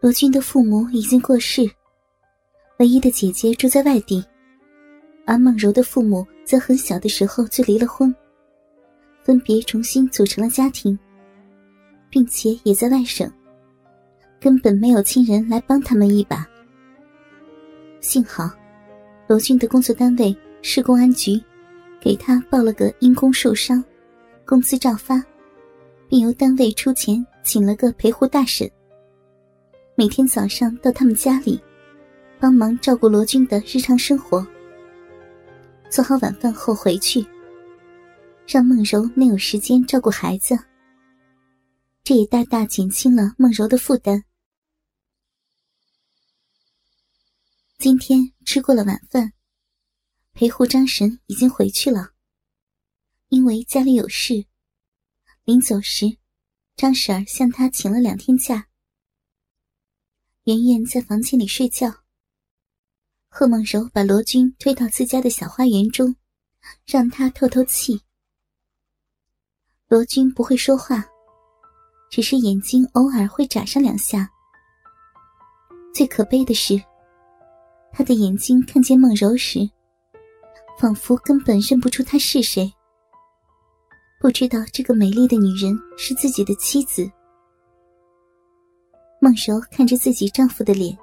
罗军的父母已经过世，唯一的姐姐住在外地，而梦柔的父母则很小的时候就离了婚，分别重新组成了家庭，并且也在外省，根本没有亲人来帮他们一把。幸好，罗军的工作单位市公安局给他报了个因公受伤，工资照发，并由单位出钱请了个陪护大婶。每天早上到他们家里，帮忙照顾罗军的日常生活。做好晚饭后回去，让梦柔能有时间照顾孩子。这也大大减轻了梦柔的负担。今天吃过了晚饭，陪护张婶已经回去了。因为家里有事，临走时，张婶儿向他请了两天假。圆圆在房间里睡觉。贺梦柔把罗军推到自家的小花园中，让他透透气。罗军不会说话，只是眼睛偶尔会眨上两下。最可悲的是，他的眼睛看见梦柔时，仿佛根本认不出她是谁，不知道这个美丽的女人是自己的妻子。孟柔看着自己丈夫的脸，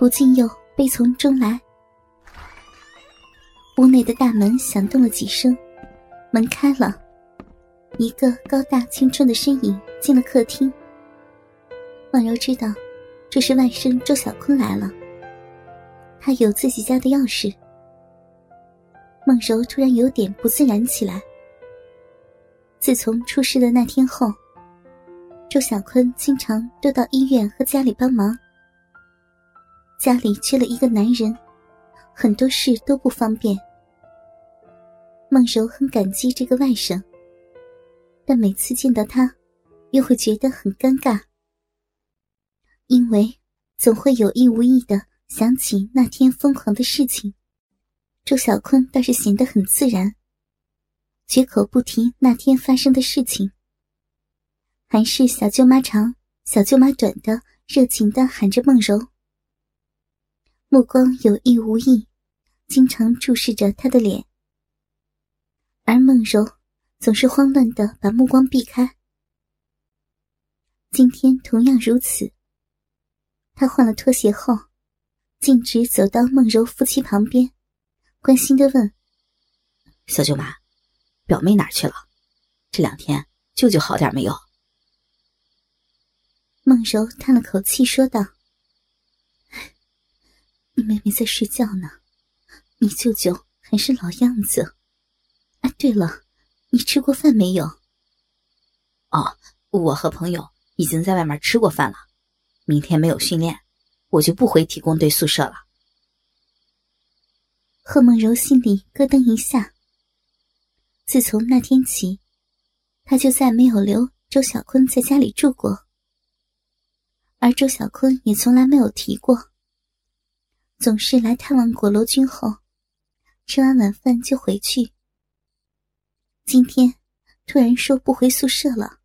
不禁又悲从中来。屋内的大门响动了几声，门开了，一个高大青春的身影进了客厅。孟柔知道，这是外甥周小坤来了。他有自己家的钥匙。孟柔突然有点不自然起来。自从出事的那天后。周小坤经常都到医院和家里帮忙。家里缺了一个男人，很多事都不方便。孟柔很感激这个外甥，但每次见到他，又会觉得很尴尬，因为总会有意无意的想起那天疯狂的事情。周小坤倒是显得很自然，绝口不提那天发生的事情。还是小舅妈长，小舅妈短的，热情的喊着梦柔，目光有意无意，经常注视着她的脸。而梦柔总是慌乱的把目光避开。今天同样如此。他换了拖鞋后，径直走到梦柔夫妻旁边，关心的问：“小舅妈，表妹哪去了？这两天舅舅好点没有？”孟柔叹了口气，说道：“你妹妹在睡觉呢，你舅舅还是老样子。哎，对了，你吃过饭没有？”“哦，我和朋友已经在外面吃过饭了。明天没有训练，我就不回体工队宿舍了。”贺梦柔心里咯噔一下。自从那天起，他就再没有留周小坤在家里住过。而周小坤也从来没有提过，总是来探望果罗君后，吃完晚饭就回去。今天突然说不回宿舍了，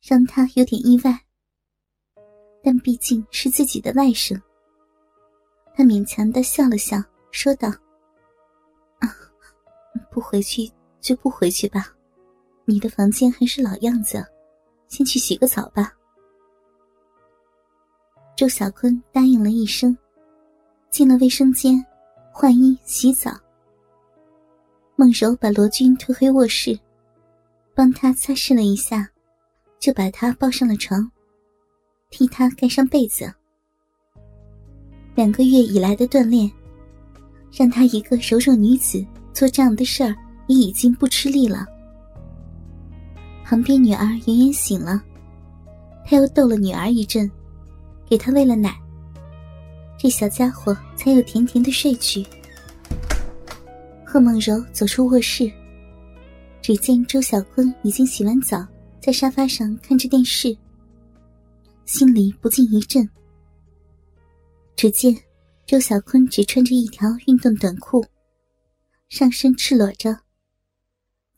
让他有点意外。但毕竟是自己的外甥，他勉强的笑了笑，说道：“啊，不回去就不回去吧，你的房间还是老样子，先去洗个澡吧。”周小坤答应了一声，进了卫生间，换衣洗澡。孟柔把罗军推回卧室，帮他擦拭了一下，就把他抱上了床，替他盖上被子。两个月以来的锻炼，让他一个柔弱女子做这样的事儿也已经不吃力了。旁边女儿圆圆醒了，他又逗了女儿一阵。给他喂了奶，这小家伙才有甜甜的睡去。贺梦柔走出卧室，只见周小坤已经洗完澡，在沙发上看着电视，心里不禁一震。只见周小坤只穿着一条运动短裤，上身赤裸着，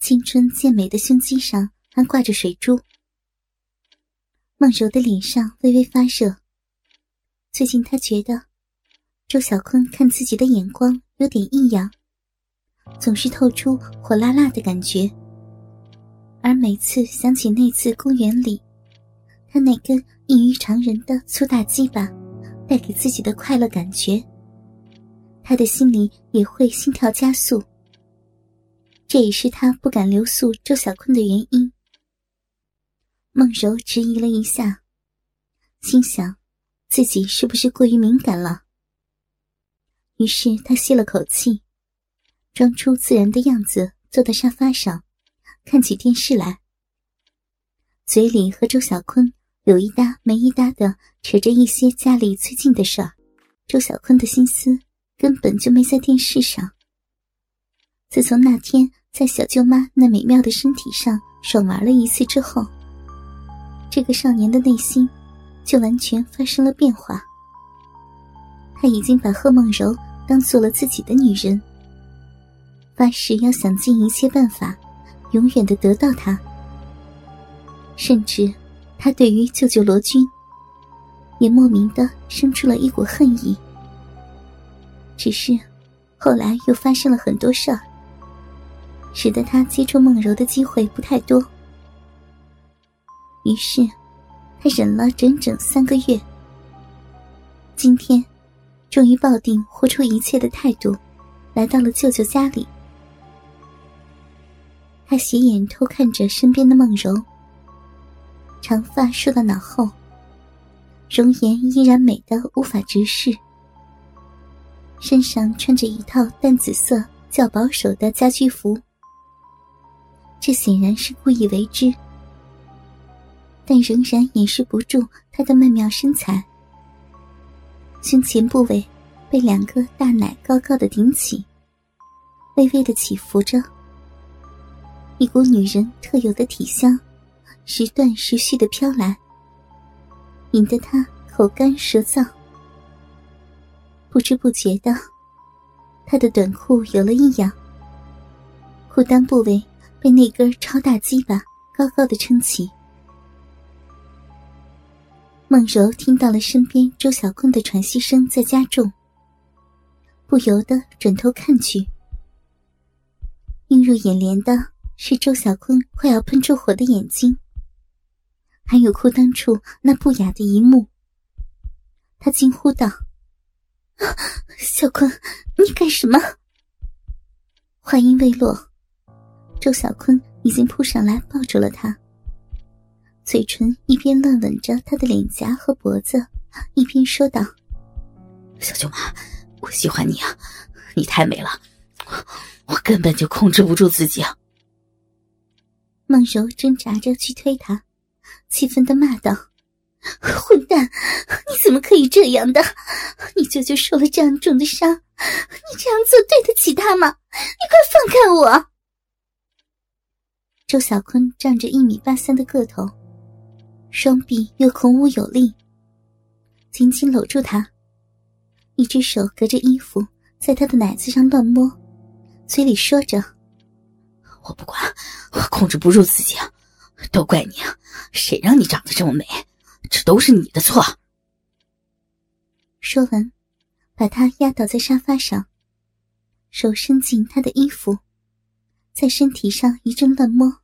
青春健美的胸肌上还挂着水珠。梦柔的脸上微微发热。最近他觉得周小坤看自己的眼光有点异样，总是透出火辣辣的感觉。而每次想起那次公园里，他那根异于常人的粗大鸡巴带给自己的快乐感觉，他的心里也会心跳加速。这也是他不敢留宿周小坤的原因。孟柔迟疑了一下，心想自己是不是过于敏感了。于是他吸了口气，装出自然的样子，坐在沙发上，看起电视来，嘴里和周小坤有一搭没一搭的扯着一些家里最近的事儿。周小坤的心思根本就没在电视上。自从那天。在小舅妈那美妙的身体上爽玩了一次之后，这个少年的内心就完全发生了变化。他已经把贺梦柔当做了自己的女人，发誓要想尽一切办法，永远的得到她。甚至，他对于舅舅罗军，也莫名的生出了一股恨意。只是，后来又发生了很多事儿。使得他接触梦柔的机会不太多，于是他忍了整整三个月。今天，终于抱定豁出一切的态度，来到了舅舅家里。他斜眼偷看着身边的梦柔，长发梳到脑后，容颜依然美得无法直视，身上穿着一套淡紫色较保守的家居服。这显然是故意为之，但仍然掩饰不住她的曼妙身材。胸前部位被两个大奶高高的顶起，微微的起伏着，一股女人特有的体香时断时续的飘来，引得他口干舌燥。不知不觉的，他的短裤有了异样，裤裆部位。被那根超大鸡巴高高的撑起，孟柔听到了身边周小坤的喘息声在加重，不由得转头看去。映入眼帘的是周小坤快要喷出火的眼睛，还有裤裆处那不雅的一幕。他惊呼道：“小坤，你干什么？”话音未落。周小坤已经扑上来抱住了她，嘴唇一边乱吻着他的脸颊和脖子，一边说道：“小舅妈，我喜欢你啊，你太美了，我根本就控制不住自己啊。”孟柔挣扎着去推他，气愤的骂道：“混蛋，你怎么可以这样的？你舅舅受了这样重的伤，你这样做对得起他吗？你快放开我！”周小坤仗着一米八三的个头，双臂又孔武有力，紧紧搂住她，一只手隔着衣服在她的奶子上乱摸，嘴里说着：“我不管，我控制不住自己，都怪你！谁让你长得这么美？这都是你的错。”说完，把她压倒在沙发上，手伸进她的衣服。在身体上一阵乱摸，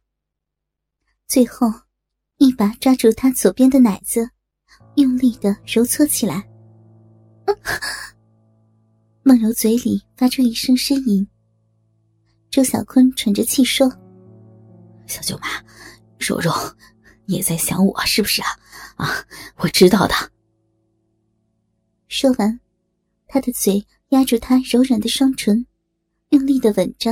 最后一把抓住他左边的奶子，用力的揉搓起来。梦柔嘴里发出一声呻吟。周小坤喘着气说：“小舅妈，柔柔，你也在想我是不是啊？啊，我知道的。”说完，他的嘴压住她柔软的双唇，用力的吻着。